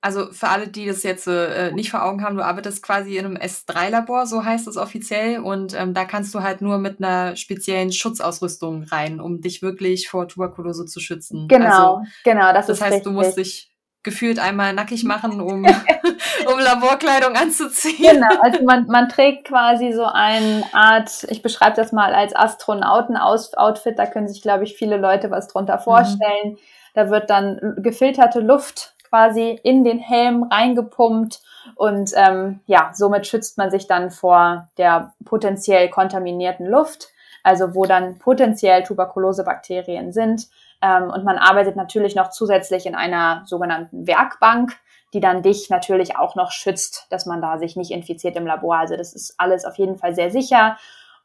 also für alle, die das jetzt äh, nicht vor Augen haben, du arbeitest quasi in einem S3-Labor, so heißt es offiziell, und ähm, da kannst du halt nur mit einer speziellen Schutzausrüstung rein, um dich wirklich vor Tuberkulose zu schützen. Genau, also, genau, das, das ist heißt, richtig. du musst dich gefühlt einmal nackig machen, um, um Laborkleidung anzuziehen. Genau, also man, man trägt quasi so eine Art, ich beschreibe das mal als Astronauten-Outfit, da können sich, glaube ich, viele Leute was drunter mhm. vorstellen. Mhm. Da wird dann gefilterte Luft quasi in den Helm reingepumpt und ähm, ja, somit schützt man sich dann vor der potenziell kontaminierten Luft, also wo dann potenziell Tuberkulosebakterien sind. Ähm, und man arbeitet natürlich noch zusätzlich in einer sogenannten Werkbank, die dann dich natürlich auch noch schützt, dass man da sich nicht infiziert im Labor. Also das ist alles auf jeden Fall sehr sicher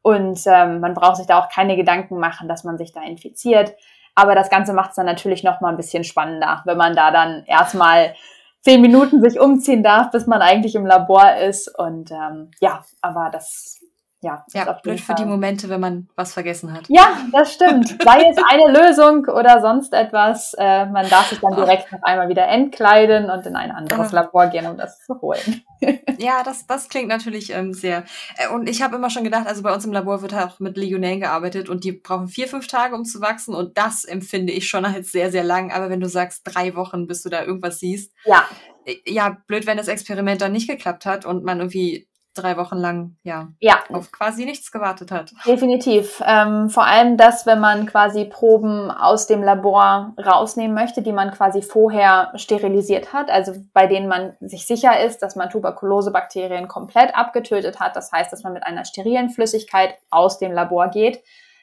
und ähm, man braucht sich da auch keine Gedanken machen, dass man sich da infiziert. Aber das Ganze macht es dann natürlich noch mal ein bisschen spannender, wenn man da dann erstmal zehn Minuten sich umziehen darf, bis man eigentlich im Labor ist. Und ähm, ja, aber das ja, ja blöd für die Momente, wenn man was vergessen hat. Ja, das stimmt. Sei es eine Lösung oder sonst etwas. Äh, man darf sich dann direkt noch einmal wieder entkleiden und in ein anderes. Labor gehen, um das zu holen. ja, das, das klingt natürlich ähm, sehr. Äh, und ich habe immer schon gedacht, also bei uns im Labor wird auch mit Legionellen gearbeitet und die brauchen vier, fünf Tage, um zu wachsen. Und das empfinde ich schon als sehr, sehr lang. Aber wenn du sagst, drei Wochen, bis du da irgendwas siehst. Ja. Äh, ja, blöd, wenn das Experiment dann nicht geklappt hat und man irgendwie drei Wochen lang ja, ja. auf quasi nichts gewartet hat. Definitiv. Ähm, vor allem das, wenn man quasi Proben aus dem Labor rausnehmen möchte, die man quasi vorher sterilisiert hat, also bei denen man sich sicher ist, dass man Tuberkulosebakterien komplett abgetötet hat. Das heißt, dass man mit einer sterilen Flüssigkeit aus dem Labor geht.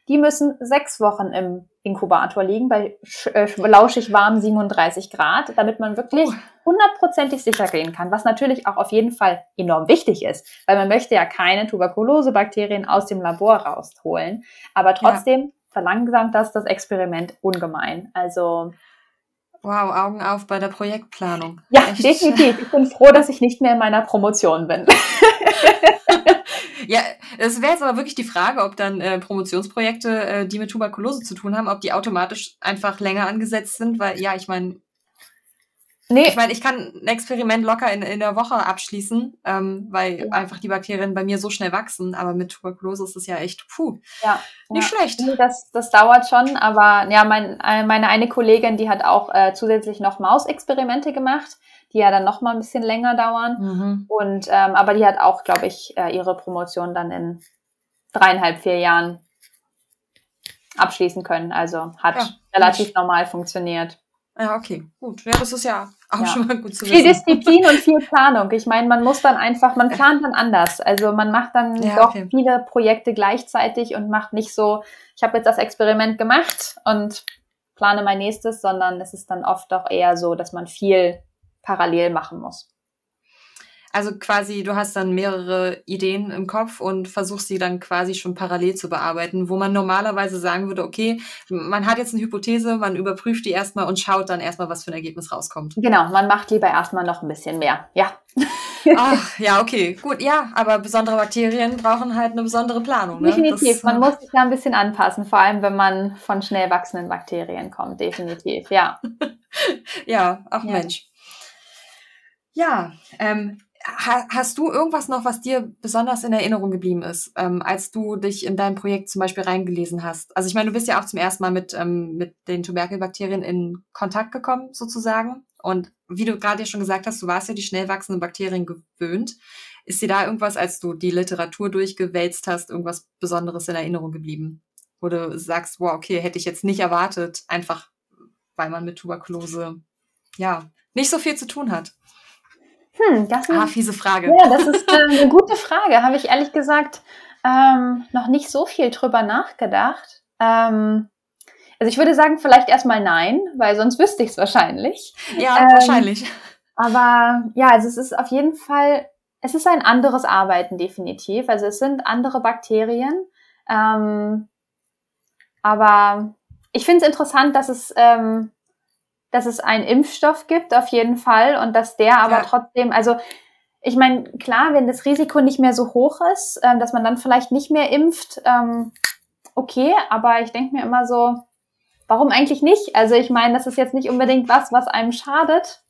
Die müssen sechs Wochen im Inkubator liegen, bei äh, lauschig warm 37 Grad, damit man wirklich hundertprozentig sicher gehen kann, was natürlich auch auf jeden Fall enorm wichtig ist, weil man möchte ja keine Tuberkulosebakterien aus dem Labor rausholen, aber trotzdem ja. verlangsamt das das Experiment ungemein. Also Wow, Augen auf bei der Projektplanung. Ja, Echt? definitiv. Ich bin froh, dass ich nicht mehr in meiner Promotion bin. Ja, es wäre jetzt aber wirklich die Frage, ob dann äh, Promotionsprojekte, äh, die mit Tuberkulose zu tun haben, ob die automatisch einfach länger angesetzt sind, weil ja, ich meine, Nee. Ich meine, ich kann ein Experiment locker in, in der Woche abschließen, ähm, weil ja. einfach die Bakterien bei mir so schnell wachsen. Aber mit Tuberkulose ist es ja echt, puh, ja, nicht ja. schlecht. Das, das dauert schon, aber ja, mein, äh, meine eine Kollegin, die hat auch äh, zusätzlich noch Mausexperimente gemacht die ja dann noch mal ein bisschen länger dauern. Mhm. Und ähm, aber die hat auch, glaube ich, äh, ihre Promotion dann in dreieinhalb, vier Jahren abschließen können. Also hat ja, relativ nicht. normal funktioniert. Ja, okay, gut. Ja, das ist ja auch ja. schon mal gut zu wissen. Viel Disziplin und viel Planung. Ich meine, man muss dann einfach, man plant dann anders. Also man macht dann ja, doch okay. viele Projekte gleichzeitig und macht nicht so, ich habe jetzt das Experiment gemacht und plane mein nächstes, sondern es ist dann oft doch eher so, dass man viel parallel machen muss. Also quasi, du hast dann mehrere Ideen im Kopf und versuchst sie dann quasi schon parallel zu bearbeiten, wo man normalerweise sagen würde, okay, man hat jetzt eine Hypothese, man überprüft die erstmal und schaut dann erstmal, was für ein Ergebnis rauskommt. Genau, man macht lieber erstmal noch ein bisschen mehr. Ja. Ach, ja, okay, gut, ja, aber besondere Bakterien brauchen halt eine besondere Planung. Ne? Definitiv, das, man muss sich da ein bisschen anpassen, vor allem wenn man von schnell wachsenden Bakterien kommt, definitiv, ja. ja, ach ja. Mensch. Ja, ähm, ha hast du irgendwas noch, was dir besonders in Erinnerung geblieben ist, ähm, als du dich in dein Projekt zum Beispiel reingelesen hast? Also ich meine, du bist ja auch zum ersten Mal mit, ähm, mit den Tuberkelbakterien in Kontakt gekommen, sozusagen. Und wie du gerade ja schon gesagt hast, du warst ja die schnell wachsenden Bakterien gewöhnt. Ist dir da irgendwas, als du die Literatur durchgewälzt hast, irgendwas Besonderes in Erinnerung geblieben? Wo du sagst, wow, okay, hätte ich jetzt nicht erwartet, einfach weil man mit Tuberkulose, ja, nicht so viel zu tun hat. Hm, das ist, ah, fiese Frage. Ja, das ist äh, eine gute Frage. Habe ich ehrlich gesagt ähm, noch nicht so viel drüber nachgedacht. Ähm, also ich würde sagen, vielleicht erstmal nein, weil sonst wüsste ich es wahrscheinlich. Ja, ähm, wahrscheinlich. Aber ja, also es ist auf jeden Fall es ist ein anderes Arbeiten definitiv. Also es sind andere Bakterien. Ähm, aber ich finde es interessant, dass es, ähm, dass es einen Impfstoff gibt, auf jeden Fall, und dass der aber ja. trotzdem, also ich meine, klar, wenn das Risiko nicht mehr so hoch ist, ähm, dass man dann vielleicht nicht mehr impft, ähm, okay, aber ich denke mir immer so, warum eigentlich nicht? Also ich meine, das ist jetzt nicht unbedingt was, was einem schadet.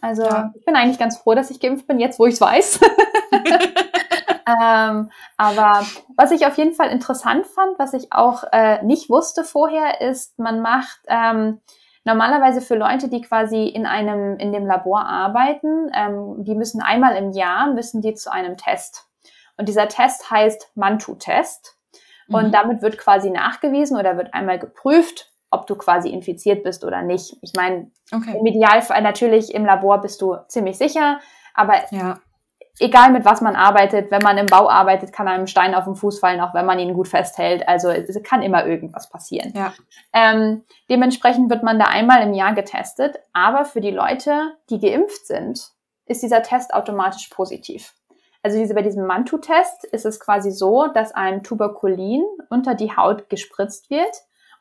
Also ja. ich bin eigentlich ganz froh, dass ich geimpft bin, jetzt wo ich es weiß. ähm, aber was ich auf jeden Fall interessant fand, was ich auch äh, nicht wusste vorher, ist, man macht ähm, normalerweise für Leute, die quasi in einem in dem Labor arbeiten, ähm, die müssen einmal im Jahr müssen die zu einem Test. Und dieser Test heißt Mantu-Test. Und mhm. damit wird quasi nachgewiesen oder wird einmal geprüft, ob du quasi infiziert bist oder nicht. Ich meine, okay. im Idealfall natürlich im Labor bist du ziemlich sicher, aber ja. Egal mit was man arbeitet, wenn man im Bau arbeitet, kann einem Stein auf den Fuß fallen, auch wenn man ihn gut festhält. Also es kann immer irgendwas passieren. Ja. Ähm, dementsprechend wird man da einmal im Jahr getestet, aber für die Leute, die geimpft sind, ist dieser Test automatisch positiv. Also diese, bei diesem Mantu-Test ist es quasi so, dass ein Tuberkulin unter die Haut gespritzt wird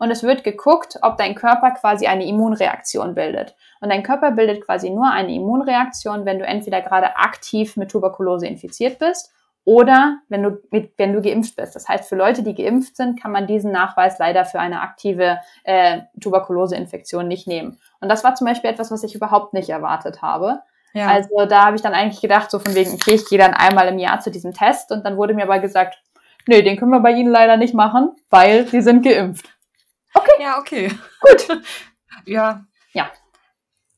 und es wird geguckt, ob dein Körper quasi eine Immunreaktion bildet. Und dein Körper bildet quasi nur eine Immunreaktion, wenn du entweder gerade aktiv mit Tuberkulose infiziert bist oder wenn du, mit, wenn du geimpft bist. Das heißt, für Leute, die geimpft sind, kann man diesen Nachweis leider für eine aktive äh, Tuberkuloseinfektion nicht nehmen. Und das war zum Beispiel etwas, was ich überhaupt nicht erwartet habe. Ja. Also da habe ich dann eigentlich gedacht, so von wegen, okay, ich gehe dann einmal im Jahr zu diesem Test und dann wurde mir aber gesagt, nee, den können wir bei Ihnen leider nicht machen, weil Sie sind geimpft. Okay. Ja, okay. Gut. ja. Ja.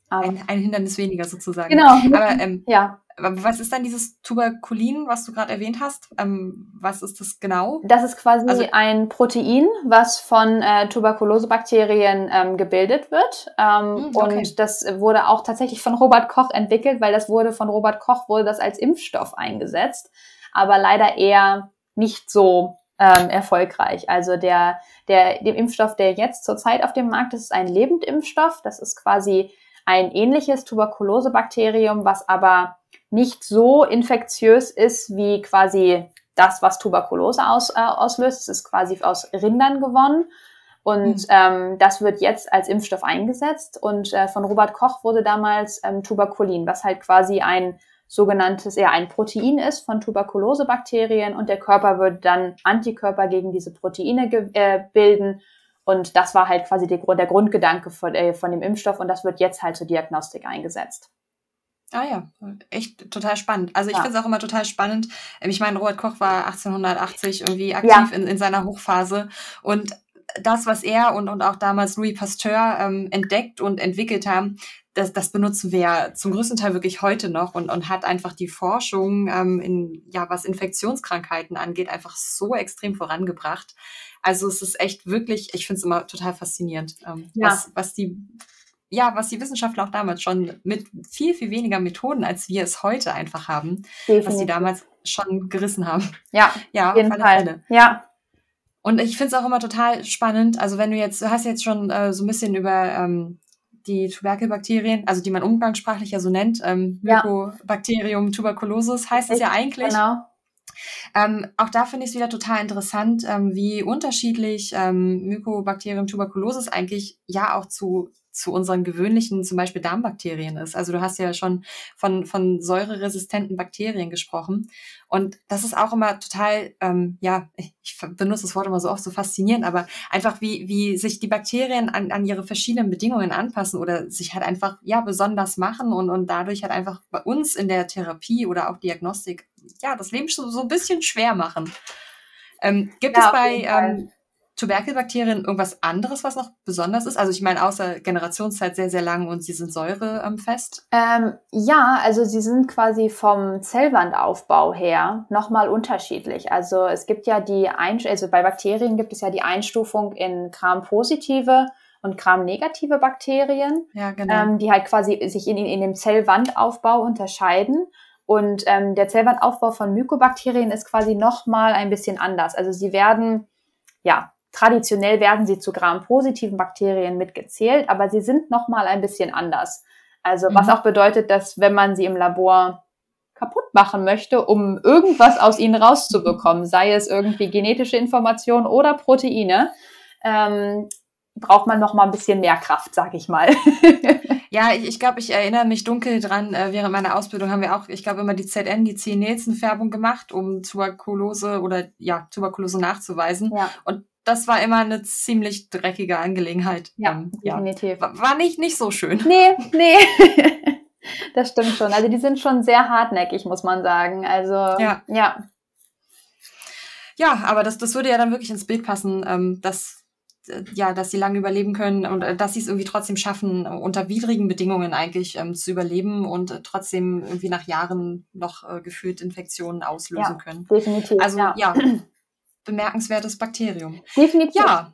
Ein, ein, Hindernis weniger sozusagen. Genau. Aber ähm, ja. Was ist dann dieses Tuberkulin, was du gerade erwähnt hast? Ähm, was ist das genau? Das ist quasi also, ein Protein, was von äh, Tuberkulosebakterien ähm, gebildet wird. Ähm, hm, okay. Und das wurde auch tatsächlich von Robert Koch entwickelt, weil das wurde von Robert Koch wurde das als Impfstoff eingesetzt, aber leider eher nicht so ähm, erfolgreich. Also der, der, der Impfstoff, der jetzt zurzeit auf dem Markt ist, ist ein Lebendimpfstoff. Das ist quasi ein ähnliches Tuberkulosebakterium, was aber nicht so infektiös ist wie quasi das, was Tuberkulose aus, äh, auslöst. Es ist quasi aus Rindern gewonnen. Und mhm. ähm, das wird jetzt als Impfstoff eingesetzt. Und äh, von Robert Koch wurde damals ähm, Tuberkulin, was halt quasi ein sogenanntes, ja, ein Protein ist von Tuberkulosebakterien und der Körper würde dann Antikörper gegen diese Proteine äh, bilden. Und das war halt quasi der, der Grundgedanke von, äh, von dem Impfstoff und das wird jetzt halt zur Diagnostik eingesetzt. Ah ja, echt total spannend. Also ich ja. finde es auch immer total spannend. Ähm, ich meine, Robert Koch war 1880 irgendwie aktiv ja. in, in seiner Hochphase und das, was er und, und auch damals Louis Pasteur ähm, entdeckt und entwickelt haben, das, das benutzen wir ja zum größten Teil wirklich heute noch und, und hat einfach die Forschung ähm, in, ja, was Infektionskrankheiten angeht, einfach so extrem vorangebracht. Also es ist echt wirklich, ich finde es immer total faszinierend, ähm, ja. was, was die ja, was die Wissenschaftler auch damals schon mit viel, viel weniger Methoden, als wir es heute einfach haben, Definitiv. was die damals schon gerissen haben. Ja, ja auf jeden Fall. Fälle. Ja. Und ich finde es auch immer total spannend. Also wenn du jetzt, du hast jetzt schon äh, so ein bisschen über ähm, die Tuberkelbakterien, also die man umgangssprachlich ja so nennt, ähm, ja. Mycobacterium tuberculosis heißt es ja eigentlich. Genau. Ähm, auch da finde ich es wieder total interessant, ähm, wie unterschiedlich ähm, Mycobacterium tuberculosis eigentlich ja auch zu zu unseren gewöhnlichen, zum Beispiel Darmbakterien ist. Also du hast ja schon von, von säureresistenten Bakterien gesprochen. Und das ist auch immer total, ähm, ja, ich benutze das Wort immer so oft, so faszinierend, aber einfach wie, wie sich die Bakterien an, an ihre verschiedenen Bedingungen anpassen oder sich halt einfach, ja, besonders machen und, und dadurch halt einfach bei uns in der Therapie oder auch Diagnostik, ja, das Leben so, so ein bisschen schwer machen. Ähm, gibt ja, es bei, ähm, Tuberkelbakterien irgendwas anderes, was noch besonders ist? Also ich meine, außer Generationszeit sehr, sehr lang und sie sind säurefest? Ähm, ja, also sie sind quasi vom Zellwandaufbau her nochmal unterschiedlich. Also es gibt ja die, Ein also bei Bakterien gibt es ja die Einstufung in Gram-positive und Gram-negative Bakterien, ja, genau. ähm, die halt quasi sich in, in dem Zellwandaufbau unterscheiden. Und ähm, der Zellwandaufbau von Mykobakterien ist quasi nochmal ein bisschen anders. Also sie werden ja, Traditionell werden sie zu Gram-positiven Bakterien mitgezählt, aber sie sind nochmal ein bisschen anders. Also was mhm. auch bedeutet, dass wenn man sie im Labor kaputt machen möchte, um irgendwas aus ihnen rauszubekommen, sei es irgendwie genetische Informationen oder Proteine, ähm, braucht man noch mal ein bisschen mehr Kraft, sag ich mal. ja, ich, ich glaube, ich erinnere mich dunkel dran. Äh, während meiner Ausbildung haben wir auch, ich glaube, immer die ZN, die Zieh-Nelson-Färbung gemacht, um Tuberkulose oder ja, Tuberkulose nachzuweisen. Ja. Und das war immer eine ziemlich dreckige Angelegenheit. Ja, ähm, definitiv. Ja. War nicht, nicht so schön. Nee, nee. das stimmt schon. Also die sind schon sehr hartnäckig, muss man sagen. Also ja. Ja, ja aber das, das würde ja dann wirklich ins Bild passen, ähm, dass äh, ja, dass sie lange überleben können und äh, dass sie es irgendwie trotzdem schaffen, unter widrigen Bedingungen eigentlich ähm, zu überleben und äh, trotzdem irgendwie nach Jahren noch äh, gefühlt Infektionen auslösen ja, können. Definitiv. Also ja, ja bemerkenswertes Bakterium. Definitiv. Ja.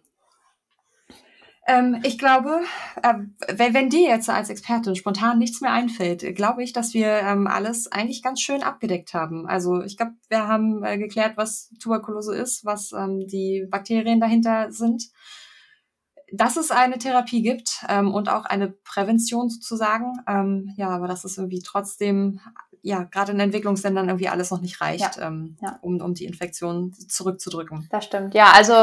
Ähm, ich glaube, äh, wenn, wenn dir jetzt als Expertin spontan nichts mehr einfällt, glaube ich, dass wir ähm, alles eigentlich ganz schön abgedeckt haben. Also ich glaube, wir haben äh, geklärt, was Tuberkulose ist, was ähm, die Bakterien dahinter sind, dass es eine Therapie gibt ähm, und auch eine Prävention sozusagen. Ähm, ja, aber dass es irgendwie trotzdem ja, gerade in Entwicklungsländern irgendwie alles noch nicht reicht, ja. Ähm, ja. Um, um die Infektion zurückzudrücken. Das stimmt, ja. Also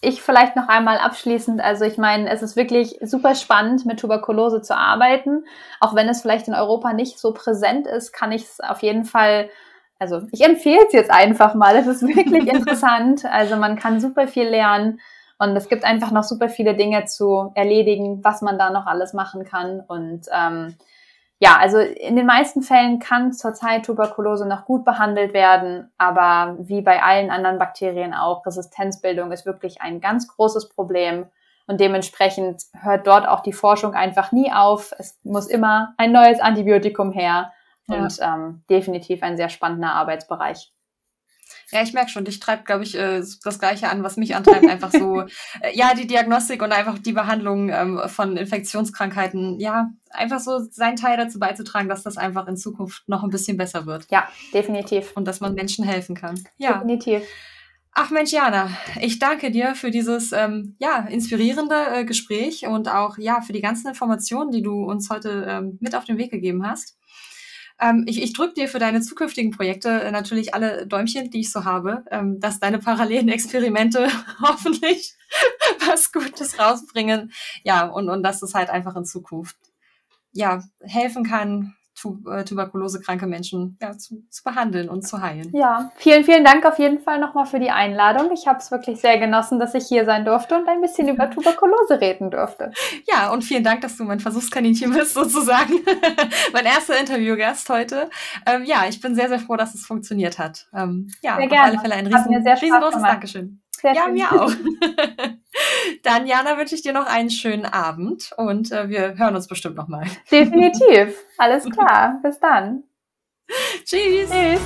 ich vielleicht noch einmal abschließend, also ich meine, es ist wirklich super spannend, mit Tuberkulose zu arbeiten. Auch wenn es vielleicht in Europa nicht so präsent ist, kann ich es auf jeden Fall, also ich empfehle es jetzt einfach mal. Es ist wirklich interessant. Also man kann super viel lernen. Und es gibt einfach noch super viele Dinge zu erledigen, was man da noch alles machen kann. Und ähm, ja, also in den meisten Fällen kann zurzeit Tuberkulose noch gut behandelt werden, aber wie bei allen anderen Bakterien auch, Resistenzbildung ist wirklich ein ganz großes Problem und dementsprechend hört dort auch die Forschung einfach nie auf. Es muss immer ein neues Antibiotikum her und ja. ähm, definitiv ein sehr spannender Arbeitsbereich. Ja, ich merke schon, dich treibt, glaube ich, äh, das Gleiche an, was mich antreibt. Einfach so, äh, ja, die Diagnostik und einfach die Behandlung ähm, von Infektionskrankheiten. Ja, einfach so seinen Teil dazu beizutragen, dass das einfach in Zukunft noch ein bisschen besser wird. Ja, definitiv. Und dass man Menschen helfen kann. Ja. Definitiv. Ach Mensch, Jana, ich danke dir für dieses ähm, ja inspirierende äh, Gespräch und auch ja für die ganzen Informationen, die du uns heute ähm, mit auf den Weg gegeben hast. Ähm, ich ich drücke dir für deine zukünftigen Projekte äh, natürlich alle Däumchen, die ich so habe, ähm, dass deine parallelen Experimente hoffentlich was Gutes rausbringen. Ja, und, und dass es halt einfach in Zukunft ja helfen kann, äh, tuberkulosekranke Menschen ja, zu, zu, behandeln und zu heilen. Ja, vielen, vielen Dank auf jeden Fall nochmal für die Einladung. Ich habe es wirklich sehr genossen, dass ich hier sein durfte und ein bisschen über Tuberkulose reden durfte. Ja, und vielen Dank, dass du mein Versuchskaninchen bist, sozusagen. mein erster Interviewgast heute. Ähm, ja, ich bin sehr, sehr froh, dass es funktioniert hat. Ähm, ja, sehr gerne. auf alle Fälle ein riesen, riesengroßes Dankeschön. Sehr ja, mir auch. Dann, Jana, wünsche ich dir noch einen schönen Abend und äh, wir hören uns bestimmt nochmal. Definitiv. Alles klar. Bis dann. Tschüss. Tschüss.